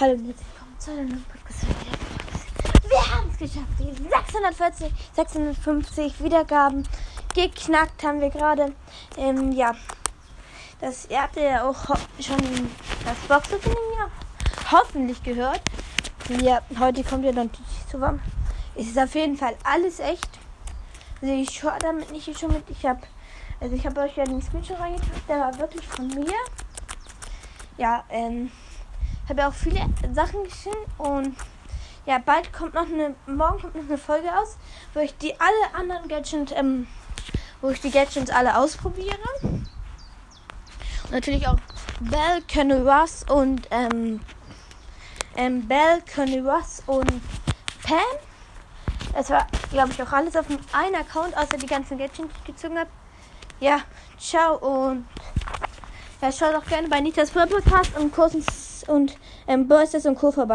Hallo und herzlich willkommen zu einer neuen Podcast. Wir haben es geschafft. Die 640, 650 Wiedergaben geknackt haben wir gerade. Ähm, ja, das ihr habt ja auch schon das Box-Opening ja hoffentlich gehört. Ja, heute kommt ja zu warm. Es ist auf jeden Fall alles echt. Also ich schaue damit nicht schon mit. Ich habe also ich habe euch ja den Screenshot reingetan. Der war wirklich von mir. Ja, ähm habe auch viele Sachen geschrieben und ja, bald kommt noch eine, morgen kommt noch eine Folge aus, wo ich die alle anderen Gadgets, ähm, wo ich die Gadgets alle ausprobiere. Und natürlich auch Bell, Colonel Russ und ähm, ähm, Bell, Colonel Russ und Pam. Das war, glaube ich, auch alles auf einem Account, außer die ganzen Gadgets, die ich gezogen habe. Ja, ciao und ja, schaut auch gerne bei Nitas Podcast und Kursens und ähm, Bursters und Co. vorbei.